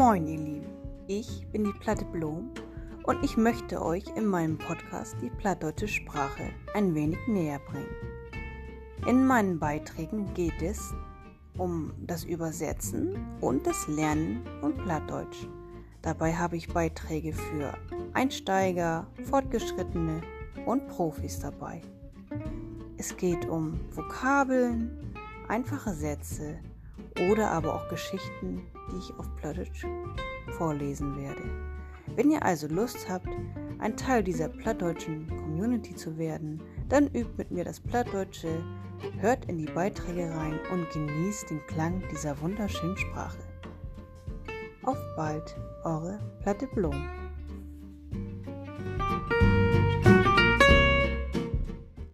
Moin, ihr Lieben. Ich bin die Platte Blom und ich möchte euch in meinem Podcast die plattdeutsche Sprache ein wenig näher bringen. In meinen Beiträgen geht es um das Übersetzen und das Lernen von Plattdeutsch. Dabei habe ich Beiträge für Einsteiger, Fortgeschrittene und Profis dabei. Es geht um Vokabeln, einfache Sätze oder aber auch Geschichten, die ich auf Plattdeutsch vorlesen werde. Wenn ihr also Lust habt, ein Teil dieser plattdeutschen Community zu werden, dann übt mit mir das Plattdeutsche, hört in die Beiträge rein und genießt den Klang dieser wunderschönen Sprache. Auf bald, eure Platte Blom.